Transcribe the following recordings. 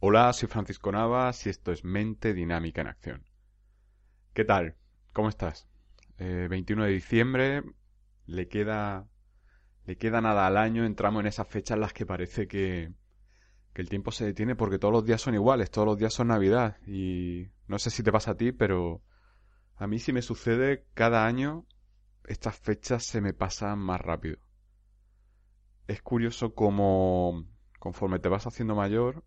Hola, soy Francisco Navas y esto es Mente Dinámica en Acción. ¿Qué tal? ¿Cómo estás? Eh, 21 de diciembre, le queda le queda nada al año, entramos en esas fechas en las que parece que, que el tiempo se detiene porque todos los días son iguales, todos los días son Navidad. Y no sé si te pasa a ti, pero a mí sí me sucede cada año, estas fechas se me pasan más rápido. Es curioso como conforme te vas haciendo mayor,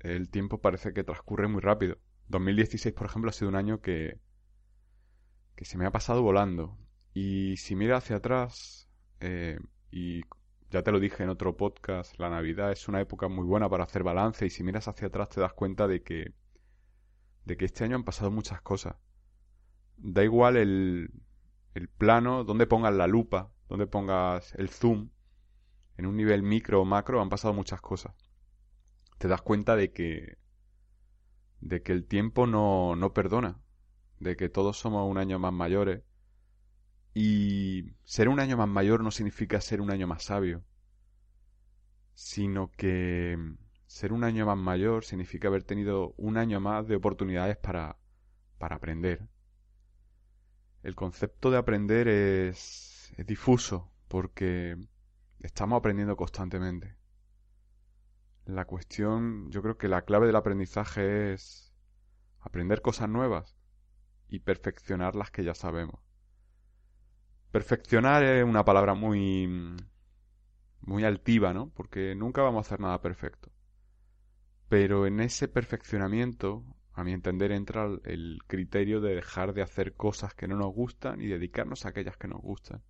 el tiempo parece que transcurre muy rápido. 2016, por ejemplo, ha sido un año que, que se me ha pasado volando. Y si mira hacia atrás, eh, y ya te lo dije en otro podcast, la Navidad es una época muy buena para hacer balance y si miras hacia atrás te das cuenta de que, de que este año han pasado muchas cosas. Da igual el, el plano, donde pongas la lupa, donde pongas el zoom, en un nivel micro o macro han pasado muchas cosas. Te das cuenta de que, de que el tiempo no, no perdona, de que todos somos un año más mayores, y ser un año más mayor no significa ser un año más sabio, sino que ser un año más mayor significa haber tenido un año más de oportunidades para, para aprender. El concepto de aprender es, es difuso porque estamos aprendiendo constantemente. La cuestión, yo creo que la clave del aprendizaje es aprender cosas nuevas y perfeccionar las que ya sabemos. Perfeccionar es una palabra muy muy altiva, ¿no? Porque nunca vamos a hacer nada perfecto. Pero en ese perfeccionamiento, a mi entender, entra el criterio de dejar de hacer cosas que no nos gustan y dedicarnos a aquellas que nos gustan.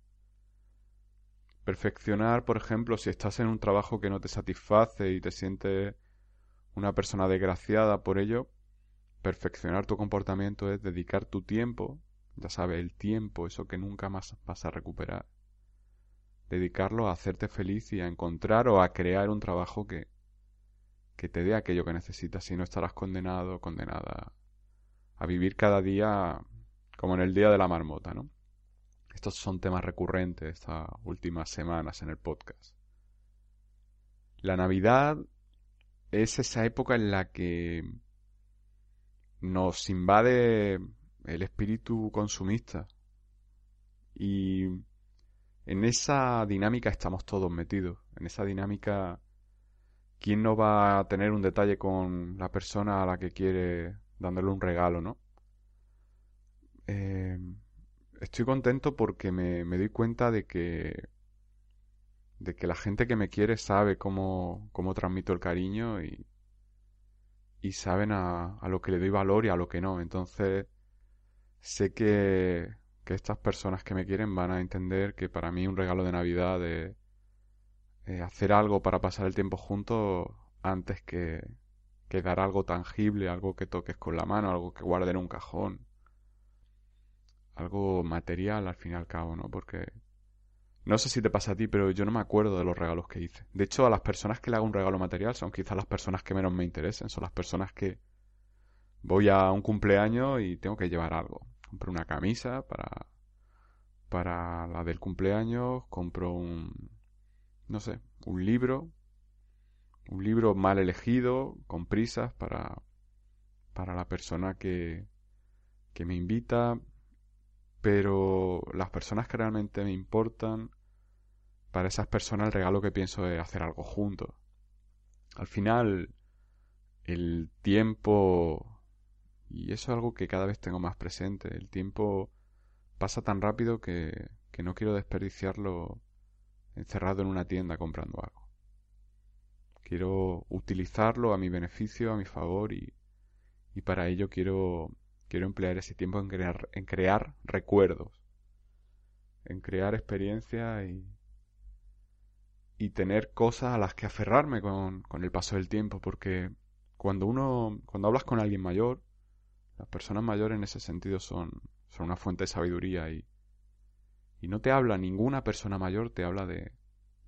Perfeccionar, por ejemplo, si estás en un trabajo que no te satisface y te sientes una persona desgraciada por ello, perfeccionar tu comportamiento es dedicar tu tiempo ya sabes, el tiempo, eso que nunca más vas a recuperar. Dedicarlo a hacerte feliz y a encontrar o a crear un trabajo que, que te dé aquello que necesitas, si no estarás condenado, condenada a vivir cada día como en el día de la marmota, ¿no? Estos son temas recurrentes estas últimas semanas en el podcast. La Navidad es esa época en la que nos invade el espíritu consumista. Y en esa dinámica estamos todos metidos. En esa dinámica, ¿quién no va a tener un detalle con la persona a la que quiere dándole un regalo, no? Eh, estoy contento porque me, doy cuenta de que de que la gente que me quiere sabe cómo, cómo transmito el cariño y, y saben a, a lo que le doy valor y a lo que no. Entonces, sé que, que estas personas que me quieren van a entender que para mí un regalo de Navidad de hacer algo para pasar el tiempo juntos antes que, que dar algo tangible, algo que toques con la mano, algo que guarde en un cajón, algo material al fin y al cabo, ¿no? Porque no sé si te pasa a ti, pero yo no me acuerdo de los regalos que hice. De hecho, a las personas que le hago un regalo material son quizás las personas que menos me interesen, son las personas que voy a un cumpleaños y tengo que llevar algo compro una camisa para, para la del cumpleaños, compro un, no sé, un libro, un libro mal elegido, con prisas para, para la persona que, que me invita, pero las personas que realmente me importan, para esas personas el regalo que pienso es hacer algo juntos. Al final, el tiempo y eso es algo que cada vez tengo más presente. El tiempo pasa tan rápido que, que no quiero desperdiciarlo encerrado en una tienda comprando algo. Quiero utilizarlo a mi beneficio, a mi favor y, y para ello quiero, quiero emplear ese tiempo en crear, en crear recuerdos, en crear experiencias y, y tener cosas a las que aferrarme con, con el paso del tiempo, porque cuando uno, cuando hablas con alguien mayor, las personas mayores en ese sentido son, son una fuente de sabiduría y, y no te habla ninguna persona mayor, te habla de,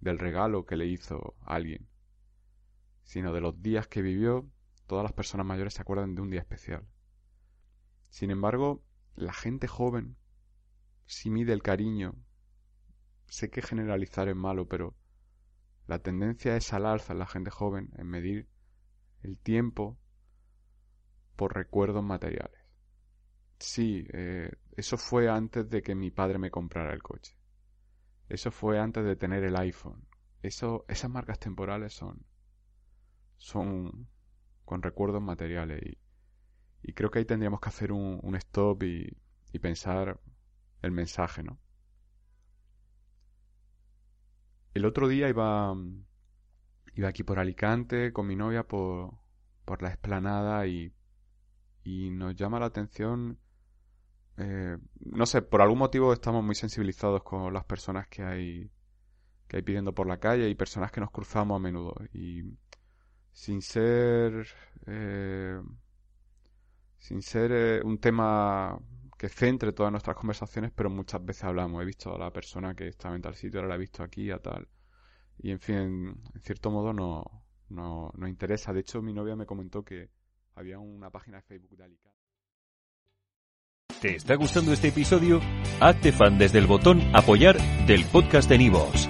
del regalo que le hizo a alguien, sino de los días que vivió. Todas las personas mayores se acuerdan de un día especial. Sin embargo, la gente joven si mide el cariño. Sé que generalizar es malo, pero la tendencia es al alza en la gente joven en medir el tiempo por recuerdos materiales. Sí, eh, eso fue antes de que mi padre me comprara el coche. Eso fue antes de tener el iPhone. Eso, esas marcas temporales son, son con recuerdos materiales y, y creo que ahí tendríamos que hacer un, stop y, y pensar el mensaje, ¿no? El otro día iba, iba aquí por Alicante con mi novia por, por la esplanada y, y nos llama la atención, eh, no sé, por algún motivo estamos muy sensibilizados con las personas que hay, que hay pidiendo por la calle y personas que nos cruzamos a menudo. Y sin ser, eh, sin ser eh, un tema que centre todas nuestras conversaciones, pero muchas veces hablamos. He visto a la persona que estaba en tal sitio, ahora la he visto aquí, a tal. Y en fin, en cierto modo no, no, no interesa. De hecho, mi novia me comentó que había una página de Facebook de Alicante. ¿Te está gustando este episodio? Hazte fan desde el botón Apoyar del podcast de Nivos.